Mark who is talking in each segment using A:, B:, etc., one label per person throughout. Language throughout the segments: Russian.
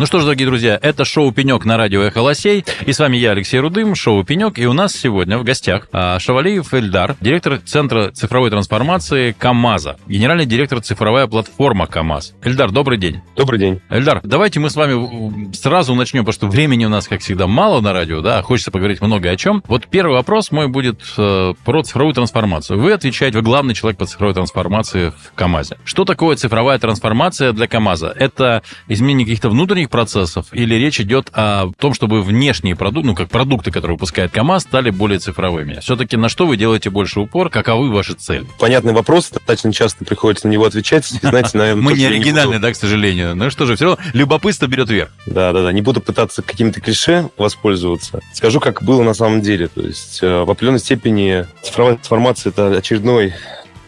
A: Ну что ж, дорогие друзья, это шоу «Пенек» на радио «Эхо Лосей». И с вами я, Алексей Рудым, шоу «Пенек». И у нас сегодня в гостях а, Шавалиев Эльдар, директор Центра цифровой трансформации КАМАЗа, генеральный директор цифровая платформа КАМАЗ. Эльдар, добрый день.
B: Добрый день.
A: Эльдар, давайте мы с вами сразу начнем, потому что времени у нас, как всегда, мало на радио, да, хочется поговорить много о чем. Вот первый вопрос мой будет э, про цифровую трансформацию. Вы отвечаете, вы главный человек по цифровой трансформации в КАМАЗе. Что такое цифровая трансформация для КАМАЗа? Это изменение каких-то внутренних процессов или речь идет о том, чтобы внешние продукты, ну, как продукты, которые выпускает КАМАЗ, стали более цифровыми? Все-таки на что вы делаете больше упор? Каковы ваши цели?
B: Понятный вопрос, достаточно часто приходится на него отвечать. Знаете, наверное,
A: Мы не оригинальны, да, к сожалению. Ну что же, все равно любопытство берет верх.
B: Да, да, да. Не буду пытаться какими-то клише воспользоваться. Скажу, как было на самом деле. То есть э, в определенной степени цифровая трансформация – это очередной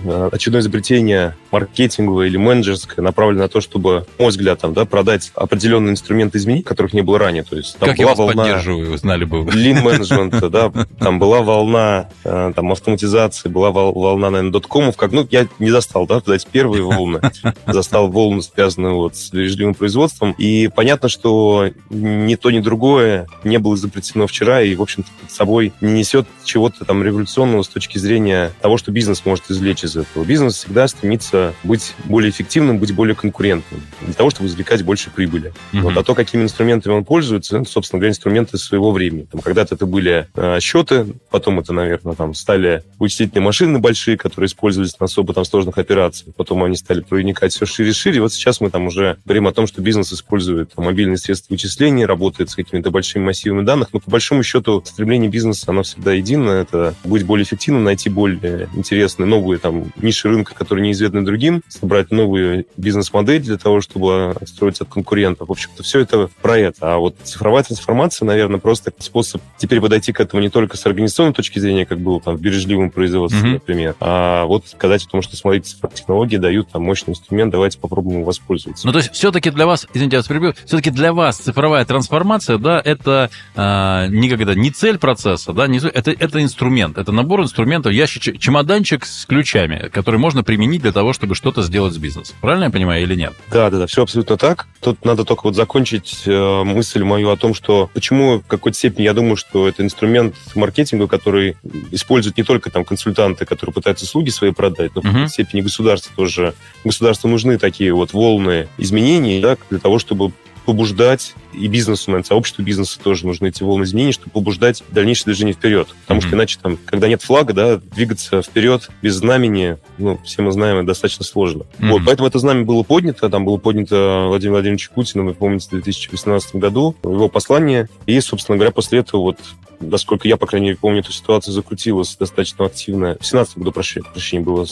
B: э, очередное изобретение маркетинговое или менеджерское, направлено на то, чтобы, на мой взгляд, там, да, продать определенные инструменты изменений, которых не было ранее. То есть,
A: там как была я вас волна поддерживаю, знали бы вы.
B: Lean менеджмента, да, там была волна э, там, автоматизации, была волна, наверное, доткомов, как, ну, я не застал, да, эти первые волны, застал волны, связанные вот с бережливым производством, и понятно, что ни то, ни другое не было изобретено вчера, и, в общем-то, под собой не несет чего-то там революционного с точки зрения того, что бизнес может извлечь из этого. Бизнес всегда стремится стремится быть более эффективным, быть более конкурентным, для того, чтобы извлекать больше прибыли. Mm-hmm. Вот, а то, какими инструментами он пользуется, это, собственно говоря, инструменты своего времени. Там, когда-то это были э, счеты, потом это, наверное, там стали вычислительные машины большие, которые использовались на особо там сложных операциях, потом они стали проникать все шире и шире. Вот сейчас мы там уже говорим о том, что бизнес использует там, мобильные средства вычисления, работает с какими-то большими массивами данных, но по большому счету стремление бизнеса, оно всегда единое, это быть более эффективным, найти более интересные новые там ниши рынка, которые неизвестны другим, собрать новую бизнес-модель для того, чтобы отстроить от конкурентов. В общем-то, все это про это. А вот цифровая трансформация, наверное, просто способ теперь подойти к этому не только с организационной точки зрения, как было там в бережливом производстве, mm-hmm. например, а вот сказать о том, что, смотрите, технологии дают там мощный инструмент, давайте попробуем воспользоваться.
A: Ну, то есть все-таки для вас, извините, я вас перебью, все-таки для вас цифровая трансформация, да, это а, не как это, не цель процесса, да, не, это, это инструмент, это набор инструментов, ящичек, чемоданчик с ключами, который можно применить для того, чтобы что-то сделать с бизнесом. Правильно я понимаю или нет?
B: Да, да, да, все абсолютно так. Тут надо только вот закончить э, мысль мою о том, что почему в какой-то степени я думаю, что это инструмент маркетинга, который используют не только там консультанты, которые пытаются услуги свои продать, но в какой-то степени государство тоже. Государству нужны такие вот волны изменений да, для того, чтобы побуждать и бизнесу, наверное, сообществу бизнеса тоже нужны эти волны изменений, чтобы побуждать дальнейшее движение вперед. Потому mm-hmm. что иначе там, когда нет флага, да, двигаться вперед без знамени, ну, все мы знаем, это достаточно сложно. Mm-hmm. Вот, поэтому это знамя было поднято, там было поднято Владимиром Владимировичем Путиным, вы помните, в 2018 году, его послание, и, собственно говоря, после этого вот насколько я, по крайней мере, помню, эту ситуацию закрутилась достаточно активно. В 17 году, прошу прощения, было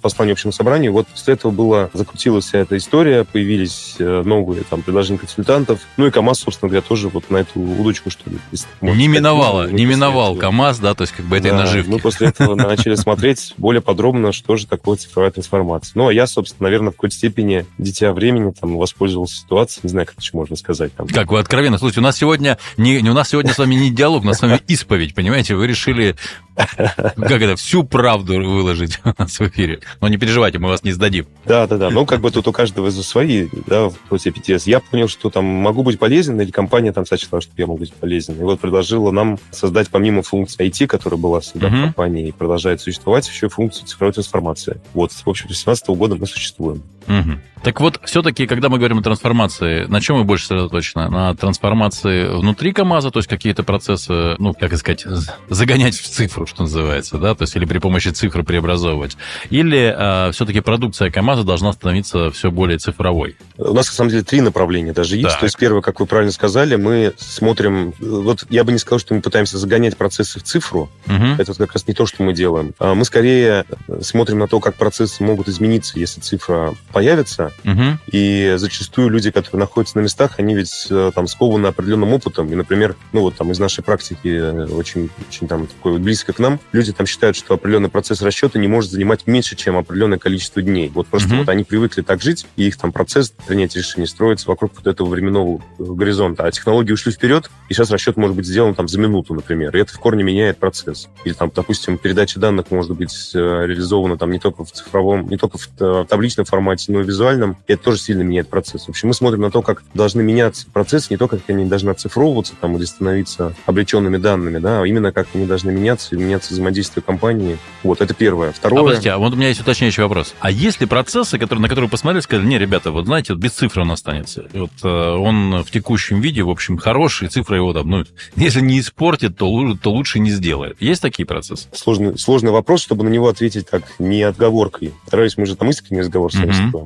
B: послание общему собранию. Вот после этого была закрутилась вся эта история, появились э, новые там предложения консультантов. Ну и КАМАЗ, собственно говоря, тоже вот на эту удочку, что ли.
A: Не миновало, не миновал КАМАЗ, да, то есть как бы этой да, наживки.
B: Мы после этого начали смотреть более подробно, что же такое цифровая трансформация. Ну, а я, собственно, наверное, в какой-то степени дитя времени там воспользовался ситуацией, не знаю, как еще можно сказать. Там.
A: Как вы откровенно, слушайте, у нас сегодня не, у нас сегодня с вами не диалог, у нас с вами исповедь, понимаете? Вы решили, как это, всю правду выложить у нас в эфире. Но не переживайте, мы вас не сдадим.
B: Да, да, да. Ну, как бы тут у каждого за свои, да, против PTS. Я понял, что там могу быть полезен, или компания там сочла, что я могу быть полезен. И вот предложила нам создать помимо функции IT, которая была всегда в компании и продолжает существовать, еще функцию цифровой трансформации. Вот, в общем, с 2017 года мы существуем.
A: Угу. Так вот, все-таки, когда мы говорим о трансформации, на чем мы больше сосредоточены? На трансформации внутри КАМАЗа, то есть какие-то процессы, ну, как сказать, загонять в цифру, что называется, да, то есть или при помощи цифры преобразовывать, или э, а, все-таки продукция КАМАЗа должна становиться все более цифровой?
B: У нас, на самом деле, три направления даже есть. Так. То есть первое, как вы правильно сказали, мы смотрим, вот я бы не сказал, что мы пытаемся загонять процессы в цифру, угу. это как раз не то, что мы делаем. А мы скорее смотрим на то, как процессы могут измениться, если цифра появится, угу. и зачастую люди, которые находятся на местах, они ведь э, там скованы определенным опытом, и, например, ну вот там из нашей практики э, очень, очень там такое близко к нам, люди там считают, что определенный процесс расчета не может занимать меньше, чем определенное количество дней. Вот просто угу. вот они привыкли так жить, и их там процесс принятия решений строится вокруг вот этого временного горизонта. А технологии ушли вперед, и сейчас расчет может быть сделан там за минуту, например, и это в корне меняет процесс. Или там, допустим, передача данных может быть э, реализована там не только в цифровом, не только в табличном формате, но и визуальном, и это тоже сильно меняет процесс. В общем, мы смотрим на то, как должны меняться процессы, не то, как они должны оцифровываться там или становиться обреченными данными, да, а именно как они должны меняться и меняться взаимодействие компании. Вот, это первое. Второе... А
A: подождите, а вот у меня есть уточняющий вопрос. А есть ли процессы, которые, на которые посмотрели, сказали, не, ребята, вот знаете, вот без цифры он останется. Вот э, он в текущем виде, в общем, хороший, цифра его там, ну, если не испортит, то, то лучше не сделает. Есть такие процессы?
B: Сложный, сложный вопрос, чтобы на него ответить так, не отговоркой. Стараюсь, мы же там искренний разговор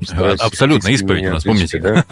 B: с
A: вами Абсолютно, исповедь у нас, помните?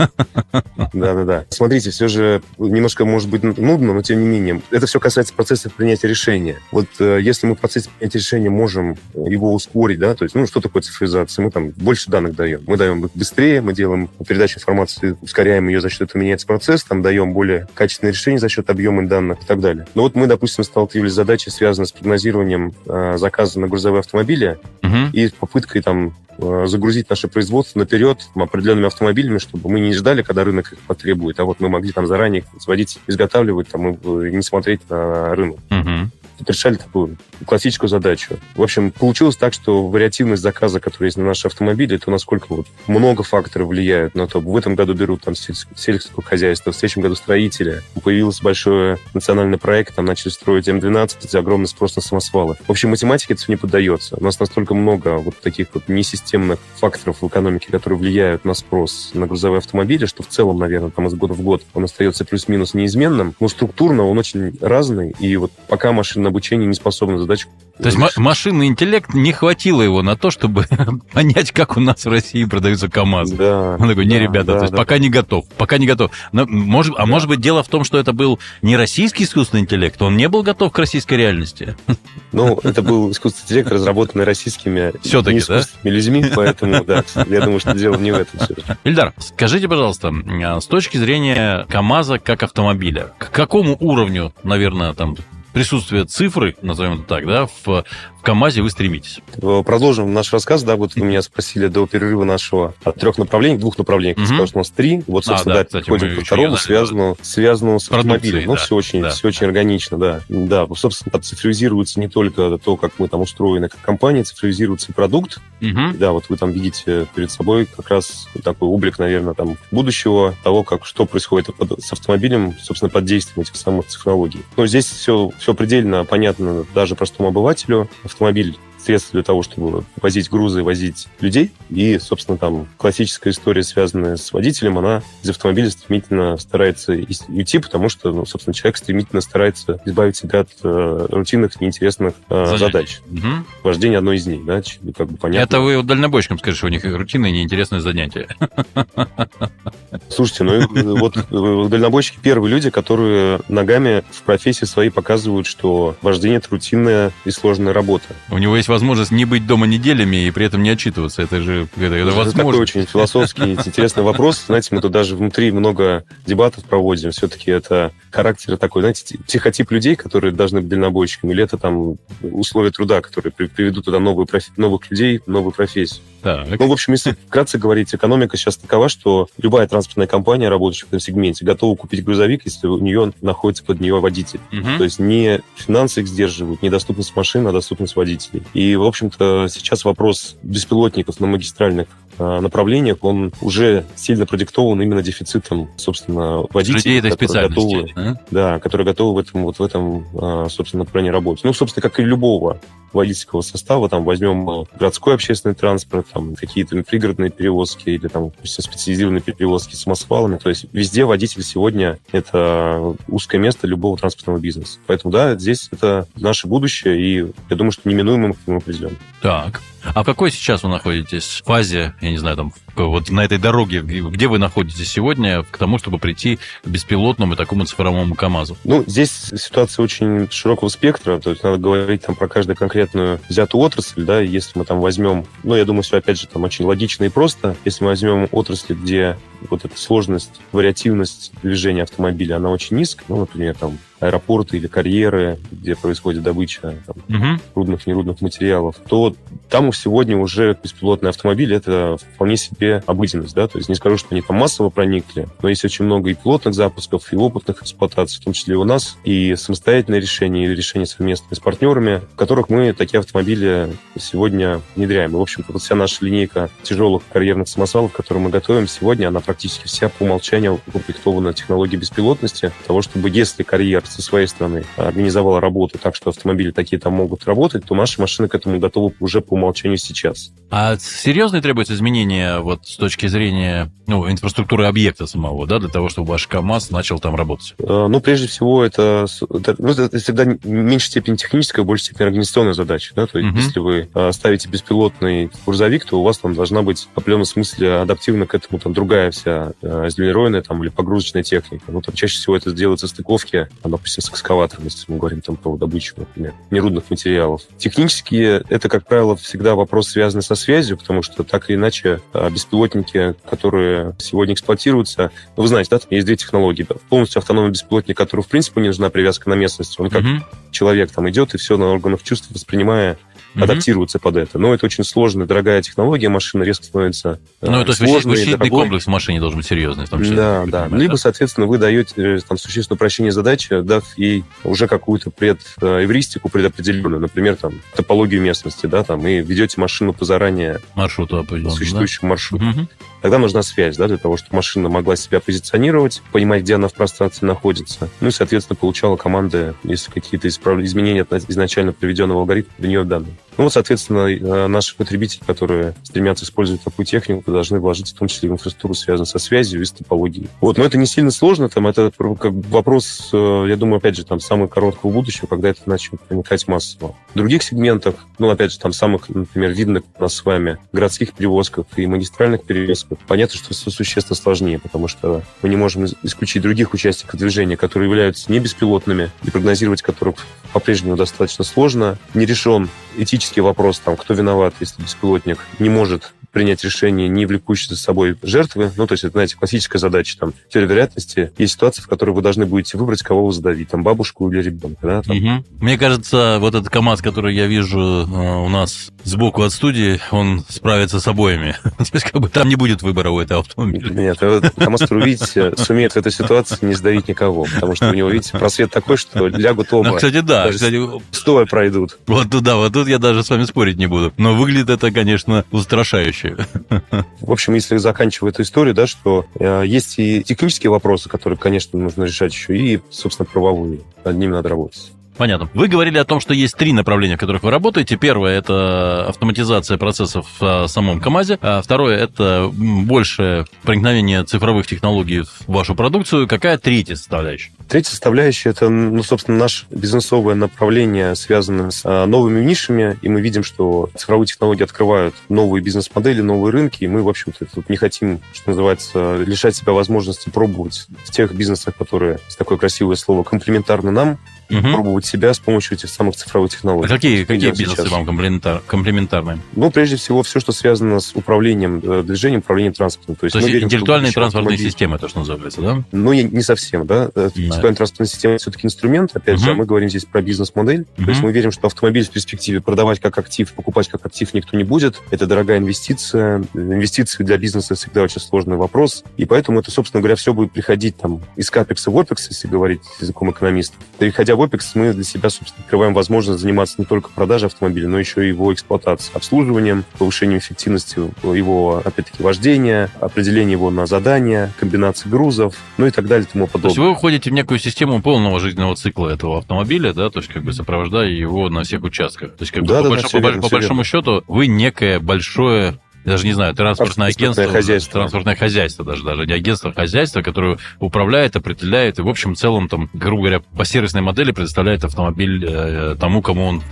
B: Да-да-да. Смотрите, все же немножко может быть нудно, но тем не менее. Это все касается процесса принятия решения. Вот э, если мы в процессе принятия решения можем его ускорить, да, то есть, ну, что такое цифровизация? Мы там больше данных даем. Мы даем быстрее, мы делаем передачу информации, ускоряем ее за счет этого меняется процесс, там даем более качественное решение за счет объема данных и так далее. Но вот мы, допустим, сталкивались с задачей, связанной с прогнозированием э, заказа на грузовые автомобили угу. и попыткой там Э, загрузить наше производство наперед определенными автомобилями, чтобы мы не ждали, когда рынок их потребует, а вот мы могли там заранее их сводить, изготавливать там, и не смотреть на рынок. Угу решали такую классическую задачу. В общем, получилось так, что вариативность заказа, который есть на наши автомобили, это насколько вот много факторов влияют на то. В этом году берут там сельское хозяйство, в следующем году строители. Появился большой национальный проект, там начали строить М12, это огромный спрос на самосвалы. В общем, математике это все не поддается. У нас настолько много вот таких вот несистемных факторов в экономике, которые влияют на спрос на грузовые автомобили, что в целом, наверное, там из года в год он остается плюс-минус неизменным. Но структурно он очень разный, и вот пока машинное обучение не способно задачу
A: то есть машинный интеллект не хватило его на то, чтобы понять, как у нас в России продаются КАМАЗы. Да, Он такой, не, да, ребята, да, то есть да. пока не готов, пока не готов. Но, может, а может быть, дело в том, что это был не российский искусственный интеллект, он не был готов к российской реальности.
B: Ну, это был искусственный интеллект, разработанный российскими
A: Все-таки, да?
B: людьми, поэтому, да, я думаю, что дело не в этом.
A: Ильдар, скажите, пожалуйста, а, с точки зрения КАМАЗа как автомобиля, к какому уровню, наверное, там присутствие цифры, назовем это так, да, в КАМАЗе вы стремитесь?
B: Э, продолжим наш рассказ. Да, вот вы меня спросили до перерыва нашего от трех направлений, двух направлений, угу. сказал, что у нас три. Вот, а, собственно, а, да, да кстати, переходим ко второму, связанному, связанному с автомобилем. Ну, да, все очень, да. все очень органично, да. Да, собственно, цифровизируется не только то, как мы там устроены как компания, цифровизируется и продукт. Угу. Да, вот вы там видите перед собой как раз такой облик, наверное, там будущего, того, как что происходит с автомобилем, собственно, под действием этих самых технологий. Но здесь все, все предельно понятно даже простому обывателю автомобиль средство для того, чтобы возить грузы, возить людей. И, собственно, там классическая история, связанная с водителем, она из автомобиля стремительно старается уйти, потому что, ну, собственно, человек стремительно старается избавить себя от э, рутинных, неинтересных э, задач. Угу. Вождение одной из них, да,
A: как бы понятно. Это вы дальнобойщикам скажете, что у них рутинные, неинтересные занятия.
B: Слушайте, ну вот э, дальнобойщики первые люди, которые ногами в профессии своей показывают, что вождение это рутинная и сложная работа.
A: У него есть возможность не быть дома неделями и при этом не отчитываться. Это же это, это, это
B: такой очень философский, интересный вопрос. Знаете, мы тут даже внутри много дебатов проводим. Все-таки это характер такой, знаете, психотип людей, которые должны быть дальнобойщиками, или это там условия труда, которые приведут туда новые профи- новых людей, новую профессию. Так. Ну, в общем, если вкратце говорить, экономика сейчас такова, что любая транспортная компания, работающая в этом сегменте, готова купить грузовик, если у нее находится под нее водитель. Угу. То есть не финансы их сдерживают, не доступность машин, а доступность водителей. И, в общем-то, сейчас вопрос беспилотников на магистральных направлениях, он уже сильно продиктован именно дефицитом, собственно, водителей,
A: Людей которые готовы,
B: а? да, которые готовы в этом, вот в этом, а, собственно, направлении работать. Ну, собственно, как и любого водительского состава, там возьмем городской общественный транспорт, там какие-то пригородные перевозки или там специализированные перевозки с самосвалами. То есть везде водитель сегодня — это узкое место любого транспортного бизнеса. Поэтому, да, здесь это наше будущее, и я думаю, что неминуемо мы к нему придем.
A: Так. А в какой сейчас вы находитесь фазе, я не знаю, там, вот на этой дороге, где вы находитесь сегодня, к тому, чтобы прийти к беспилотному и такому цифровому КАМАЗу?
B: Ну, здесь ситуация очень широкого спектра, то есть надо говорить там про каждую конкретную взятую отрасль, да, если мы там возьмем, ну, я думаю, все опять же там очень логично и просто, если мы возьмем отрасли, где вот эта сложность, вариативность движения автомобиля, она очень низкая, ну, например, там аэропорты или карьеры, где происходит добыча там, угу. рудных, нерудных материалов, то там сегодня уже беспилотные автомобили это вполне себе обыденность, да, то есть не скажу, что они там массово проникли, но есть очень много и пилотных запусков, и опытных эксплуатаций, в том числе и у нас, и самостоятельные решения, и решения совместные с партнерами, в которых мы такие автомобили сегодня внедряем. И, в общем-то, вот вся наша линейка тяжелых карьерных самосвалов, которую мы готовим сегодня, она практически вся по умолчанию укомплектована технологией беспилотности, того, чтобы если карьер со своей стороны организовала работу так, что автомобили такие там могут работать, то наши машины к этому готовы уже по умолчанию сейчас.
A: А серьезные требуются изменения вот с точки зрения ну, инфраструктуры объекта самого, да, для того, чтобы ваш КАМАЗ начал там работать?
B: Э, ну, прежде всего, это, ну, это всегда в меньшей степени техническая, в большей степени организационная задача. Да? То есть, угу. если вы э, ставите беспилотный грузовик, то у вас там должна быть в определенном смысле адаптивна к этому там другая вся э, там или погрузочная техника. Ну, там чаще всего это делается стыковки, там, допустим, с экскаватором, если мы говорим там про добычу, например, нерудных материалов. Технически это, как правило, всегда вопрос связанный со связью, потому что так или иначе э, беспилотники, которые сегодня эксплуатируются, ну, вы знаете, да, там есть две технологии. Полностью автономный беспилотник, который, в принципе, не нужна привязка на местность. Он как mm-hmm. человек там идет и все на органах чувств воспринимая mm-hmm. адаптироваться под это. Но это очень сложная, дорогая технология, машина резко становится
A: Ну, то есть вычислительный комплекс в машине должен быть серьезный. В том числе,
B: да, да. Либо, да? соответственно, вы даете э, там существенное упрощение задачи, дав ей уже какую-то предэвристику предопределенную, например, там, топологию местности, да, там, и ведете машину по заранее
A: маршруту
B: существующему да? маршруту. Угу. Тогда нужна связь, да, для того, чтобы машина могла себя позиционировать, понимать, где она в пространстве находится. Ну и, соответственно, получала команды, если какие-то изменения от изначально приведенного алгоритма для нее данные. Ну вот, соответственно, э, наши потребители, которые стремятся использовать такую технику, должны вложиться в том числе в инфраструктуру, связанную со связью и с топологией. Вот, но это не сильно сложно, там это как вопрос, э, я думаю, опять же, там самого короткого будущего, когда это начнет проникать массово. В других сегментах, ну, опять же, там самых, например, видных у нас с вами городских перевозках и магистральных перевозках, понятно, что все существенно сложнее, потому что мы не можем исключить других участников движения, которые являются не беспилотными, и прогнозировать которых по-прежнему достаточно сложно. Не решен этический вопрос, там, кто виноват, если беспилотник не может принять решение, не влекущее за собой жертвы. Ну, то есть, это, знаете, классическая задача. Там, теория вероятности. Есть ситуации, в которой вы должны будете выбрать, кого вы задавить. Там, бабушку или ребенка. Да, там.
A: Угу. Мне кажется, вот этот КАМАЗ, который я вижу э, у нас сбоку от студии, он справится с обоими. То есть, как бы там не будет выбора у этого автомобиля.
B: Нет, КАМАЗ, который, видите, сумеет в этой ситуации не сдавить никого. Потому что у него, видите, просвет такой, что лягут оба. Ну,
A: кстати, да. Кстати,
B: стоя пройдут.
A: Вот туда, вот тут я даже с вами спорить не буду. Но выглядит это, конечно, устрашающе случае.
B: В общем, если заканчивая эту историю, да, что э, есть и технические вопросы, которые, конечно, нужно решать еще, и, собственно, правовые. Над ними надо работать.
A: Понятно. Вы говорили о том, что есть три направления, в которых вы работаете. Первое – это автоматизация процессов в самом КАМАЗе. А второе – это большее проникновение цифровых технологий в вашу продукцию. Какая третья составляющая?
B: Третья составляющая – это, ну, собственно, наше бизнесовое направление, связанное с а, новыми нишами. И мы видим, что цифровые технологии открывают новые бизнес-модели, новые рынки. И мы, в общем-то, тут не хотим, что называется, лишать себя возможности пробовать в тех бизнесах, которые, такое красивое слово, комплементарны нам, угу. пробовать себя с помощью этих самых цифровых технологий.
A: А какие, какие бизнесы сейчас. вам комплементар, комплементарны?
B: Ну, прежде всего, все, что связано с управлением э, движением, управлением транспортом.
A: То есть, То есть верим, интеллектуальные транспортные системы, то, что называется, да?
B: Ну, не, не совсем, да. Э, интеллектуальная транспортная система все-таки инструмент, опять угу. же, мы говорим здесь про бизнес-модель. Угу. То есть мы верим, что автомобиль в перспективе продавать как актив, покупать как актив никто не будет. Это дорогая инвестиция. Инвестиции для бизнеса всегда очень сложный вопрос. И поэтому это, собственно говоря, все будет приходить там из капекса в опекс, если говорить языком экономистов. Переходя в опекс, мы для себя, собственно, открываем возможность заниматься не только продажей автомобиля, но еще и его эксплуатацией, обслуживанием, повышением эффективности его, опять-таки, вождения, определение его на задания, комбинации грузов, ну и так далее и тому подобное. То
A: есть вы уходите в некую систему полного жизненного цикла этого автомобиля, да, то есть как бы сопровождая его на всех участках. То есть как да, бы, да, по, да, больш... по, верно, по большому верно. счету вы некое большое даже не знаю, транспортное агентство,
B: хозяйство.
A: транспортное хозяйство даже, даже не агентство, а хозяйство, которое управляет, определяет и, в общем, целом, там, грубо говоря, по сервисной модели предоставляет автомобиль э, тому, кому он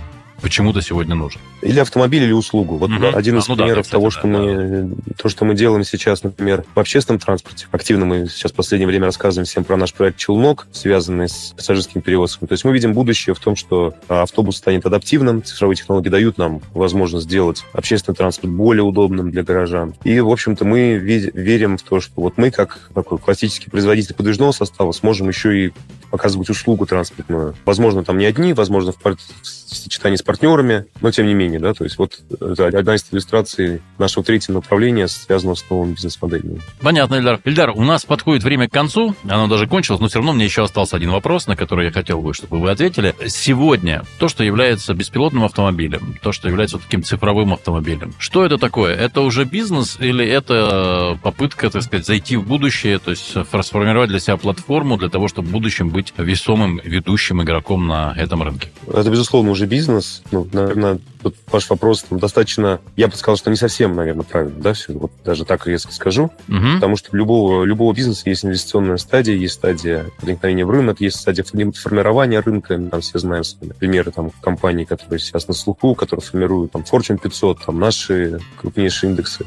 A: почему-то сегодня нужен.
B: Или автомобиль, или услугу. Вот угу. один из а, ну примеров да, того, что да, мы, то, что мы делаем сейчас, например, в общественном транспорте. Активно мы сейчас в последнее время рассказываем всем про наш проект «Челнок», связанный с пассажирским перевозком. То есть мы видим будущее в том, что автобус станет адаптивным, цифровые технологии дают нам возможность сделать общественный транспорт более удобным для горожан. И, в общем-то, мы верим в то, что вот мы, как такой классический производитель подвижного состава, сможем еще и оказывать услугу транспортную. Возможно, там не одни, возможно, в, в сочетании с партнерами, но тем не менее, да, то есть вот это одна из иллюстраций нашего третьего направления, связанного с новым бизнес-моделями.
A: Понятно, Ильдар. Ильдар, у нас подходит время к концу, оно даже кончилось, но все равно мне еще остался один вопрос, на который я хотел бы, чтобы вы ответили. Сегодня то, что является беспилотным автомобилем, то, что является вот таким цифровым автомобилем, что это такое? Это уже бизнес или это попытка, так сказать, зайти в будущее, то есть сформировать для себя платформу для того, чтобы в будущем быть весомым ведущим игроком на этом рынке?
B: Это, безусловно, уже бизнес. Ну, наверное, вот ваш вопрос там, достаточно, я бы сказал, что не совсем, наверное, правильно, да, все, вот даже так резко скажу, угу. потому что любого, любого бизнеса есть инвестиционная стадия, есть стадия проникновения в рынок, есть стадия формирования рынка, мы там все знаем примеры там компаний, которые сейчас на слуху, которые формируют там Fortune 500, там наши крупнейшие индексы.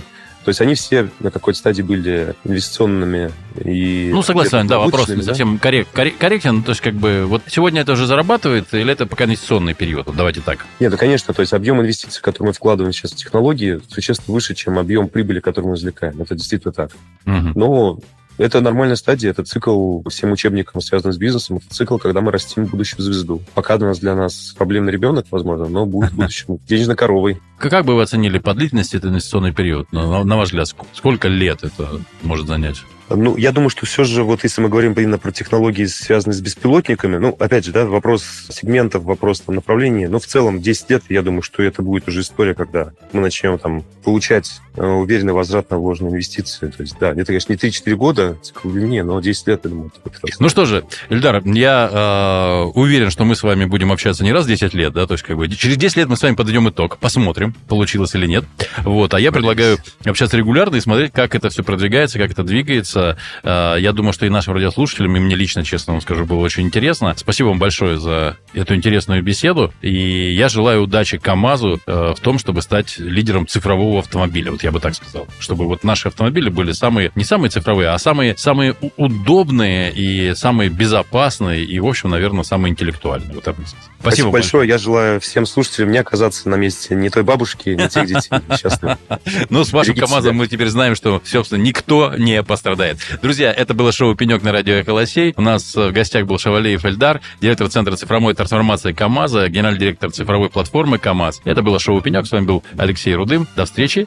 B: То есть они все на какой-то стадии были инвестиционными и...
A: Ну, согласен, да, вопрос не совсем коррект, корректен. То есть, как бы, вот сегодня это уже зарабатывает, или это пока инвестиционный период? Вот давайте так.
B: Нет, да, конечно. То есть, объем инвестиций, который мы вкладываем сейчас в технологии, существенно выше, чем объем прибыли, который мы извлекаем. Это действительно так. Угу. Но это нормальная стадия, это цикл всем учебникам, связанным с бизнесом, это цикл, когда мы растим будущую звезду. Пока для нас, для нас проблемный ребенок, возможно, но будет в будущем денежной коровой.
A: Как бы вы оценили по длительности этот инвестиционный период? На, на ваш взгляд, сколько лет это может занять?
B: Ну, я думаю, что все же, вот если мы говорим именно про технологии, связанные с беспилотниками, ну, опять же, да, вопрос сегментов, вопрос там, направления, но в целом 10 лет, я думаю, что это будет уже история, когда мы начнем там получать уверенный возврат на вложенные инвестиции. То есть, да, это, конечно, не 3-4 года, цикл длиннее, но 10 лет, я думаю, это
A: Ну что же, Эльдар, я э, уверен, что мы с вами будем общаться не раз в 10 лет, да, то есть, как бы, через 10 лет мы с вами подведем итог, посмотрим, получилось или нет. Вот, а я предлагаю общаться регулярно и смотреть, как это все продвигается, как это двигается. Э, я думаю, что и нашим радиослушателям, и мне лично, честно вам скажу, было очень интересно. Спасибо вам большое за эту интересную беседу. И я желаю удачи КАМАЗу э, в том, чтобы стать лидером цифрового автомобиля. Вот я бы так сказал. Чтобы вот наши автомобили были самые, не самые цифровые, а самые, самые удобные и самые безопасные и, в общем, наверное, самые интеллектуальные. Вот так
B: Спасибо, Спасибо большое. Я желаю всем слушателям не оказаться на месте не той бабушки, не тех детей несчастных.
A: Ну, с вашим КАМАЗом мы теперь знаем, что, собственно, никто не пострадает. Друзья, это было шоу «Пенек» на радио «Эхолосей». У нас в гостях был Шавалеев Эльдар, директор Центра цифровой трансформации КАМАЗа, генеральный директор цифровой платформы КАМАЗ. Это было шоу «Пенек». С вами был Алексей Рудым. До встречи.